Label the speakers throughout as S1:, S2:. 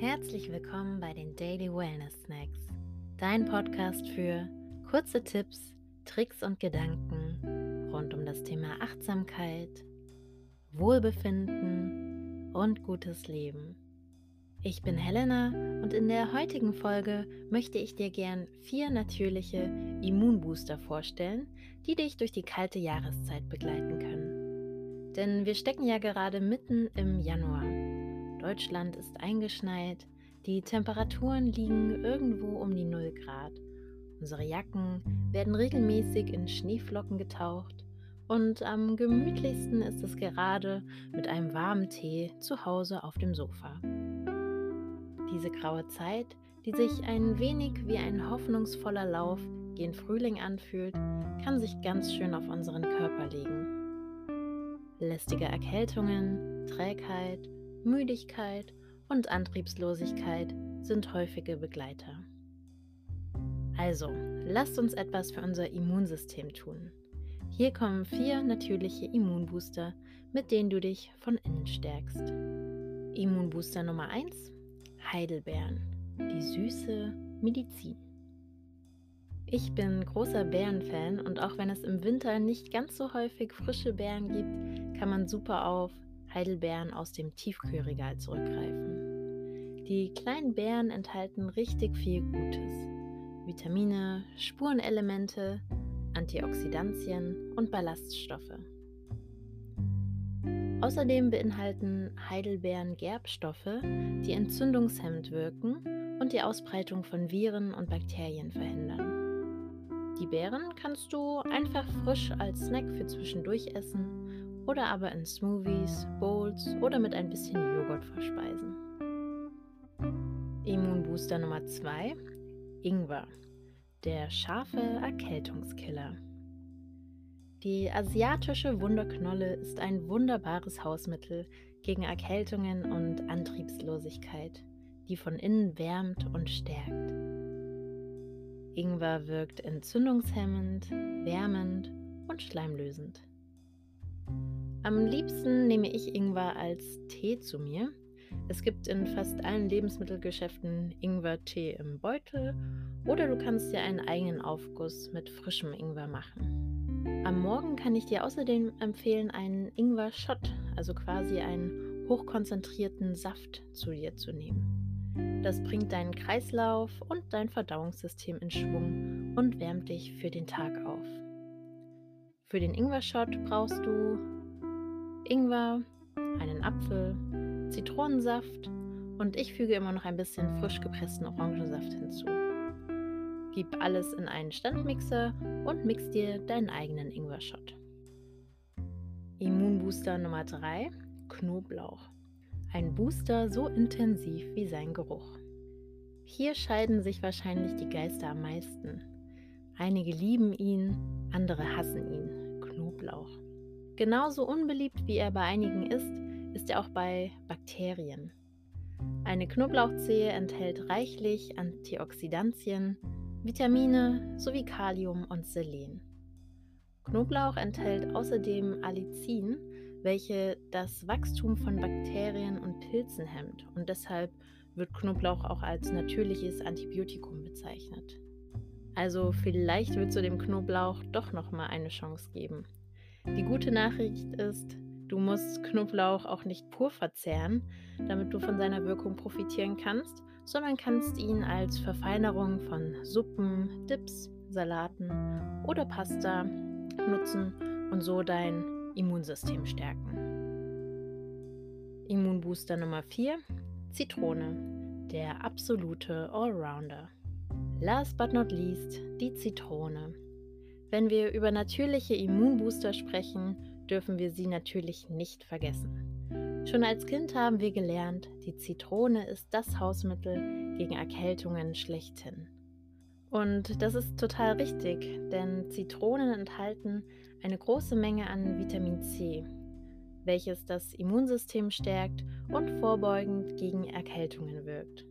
S1: Herzlich willkommen bei den Daily Wellness Snacks, dein Podcast für kurze Tipps, Tricks und Gedanken rund um das Thema Achtsamkeit, Wohlbefinden und gutes Leben. Ich bin Helena und in der heutigen Folge möchte ich dir gern vier natürliche Immunbooster vorstellen, die dich durch die kalte Jahreszeit begleiten können. Denn wir stecken ja gerade mitten im Januar. Deutschland ist eingeschneit, die Temperaturen liegen irgendwo um die 0 Grad. Unsere Jacken werden regelmäßig in Schneeflocken getaucht und am gemütlichsten ist es gerade mit einem warmen Tee zu Hause auf dem Sofa. Diese graue Zeit, die sich ein wenig wie ein hoffnungsvoller Lauf gen Frühling anfühlt, kann sich ganz schön auf unseren Körper legen. Lästige Erkältungen, Trägheit, Müdigkeit und Antriebslosigkeit sind häufige Begleiter. Also, lasst uns etwas für unser Immunsystem tun. Hier kommen vier natürliche Immunbooster, mit denen du dich von innen stärkst. Immunbooster Nummer 1 Heidelbeeren, die süße Medizin. Ich bin großer Beerenfan und auch wenn es im Winter nicht ganz so häufig frische Beeren gibt, kann man super auf Heidelbeeren aus dem Tiefkühlregal zurückgreifen. Die kleinen Beeren enthalten richtig viel Gutes. Vitamine, Spurenelemente, Antioxidantien und Ballaststoffe. Außerdem beinhalten Heidelbeeren Gerbstoffe, die entzündungshemmend wirken und die Ausbreitung von Viren und Bakterien verhindern. Die Beeren kannst du einfach frisch als Snack für zwischendurch essen oder aber in Smoothies, Bowls oder mit ein bisschen Joghurt verspeisen. Immunbooster Nummer 2 Ingwer, der scharfe Erkältungskiller. Die asiatische Wunderknolle ist ein wunderbares Hausmittel gegen Erkältungen und Antriebslosigkeit, die von innen wärmt und stärkt. Ingwer wirkt entzündungshemmend, wärmend und schleimlösend. Am liebsten nehme ich Ingwer als Tee zu mir. Es gibt in fast allen Lebensmittelgeschäften Ingwer-Tee im Beutel oder du kannst dir einen eigenen Aufguss mit frischem Ingwer machen. Am Morgen kann ich dir außerdem empfehlen, einen Ingwer-Shot, also quasi einen hochkonzentrierten Saft zu dir zu nehmen. Das bringt deinen Kreislauf und dein Verdauungssystem in Schwung und wärmt dich für den Tag auf. Für den Ingwer-Shot brauchst du Ingwer, einen Apfel, Zitronensaft und ich füge immer noch ein bisschen frisch gepressten Orangensaft hinzu. Gib alles in einen Standmixer und mix dir deinen eigenen Ingwer-Shot. Immunbooster Nummer 3: Knoblauch. Ein Booster so intensiv wie sein Geruch. Hier scheiden sich wahrscheinlich die Geister am meisten. Einige lieben ihn, andere hassen ihn. Knoblauch. Genauso unbeliebt wie er bei einigen ist, ist er auch bei Bakterien. Eine Knoblauchzehe enthält reichlich Antioxidantien, Vitamine sowie Kalium und Selen. Knoblauch enthält außerdem Allicin, welche das Wachstum von Bakterien und Pilzen hemmt und deshalb wird Knoblauch auch als natürliches Antibiotikum bezeichnet. Also vielleicht wird zu dem Knoblauch doch noch mal eine Chance geben. Die gute Nachricht ist, du musst Knoblauch auch nicht pur verzehren, damit du von seiner Wirkung profitieren kannst, sondern kannst ihn als Verfeinerung von Suppen, Dips, Salaten oder Pasta nutzen und so dein Immunsystem stärken. Immunbooster Nummer 4, Zitrone, der absolute Allrounder. Last but not least, die Zitrone. Wenn wir über natürliche Immunbooster sprechen, dürfen wir sie natürlich nicht vergessen. Schon als Kind haben wir gelernt, die Zitrone ist das Hausmittel gegen Erkältungen schlechthin. Und das ist total richtig, denn Zitronen enthalten eine große Menge an Vitamin C, welches das Immunsystem stärkt und vorbeugend gegen Erkältungen wirkt.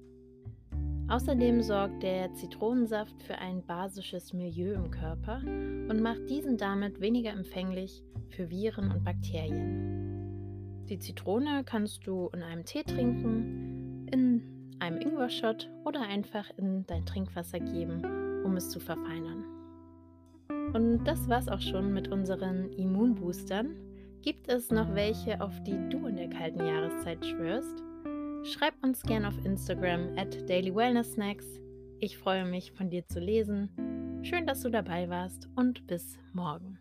S1: Außerdem sorgt der Zitronensaft für ein basisches Milieu im Körper und macht diesen damit weniger empfänglich für Viren und Bakterien. Die Zitrone kannst du in einem Tee trinken, in einem Ingwer-Shot oder einfach in dein Trinkwasser geben, um es zu verfeinern. Und das war's auch schon mit unseren Immunboostern. Gibt es noch welche, auf die du in der kalten Jahreszeit schwörst? Schreib uns gerne auf Instagram at Daily Wellness Snacks. Ich freue mich, von dir zu lesen. Schön, dass du dabei warst und bis morgen.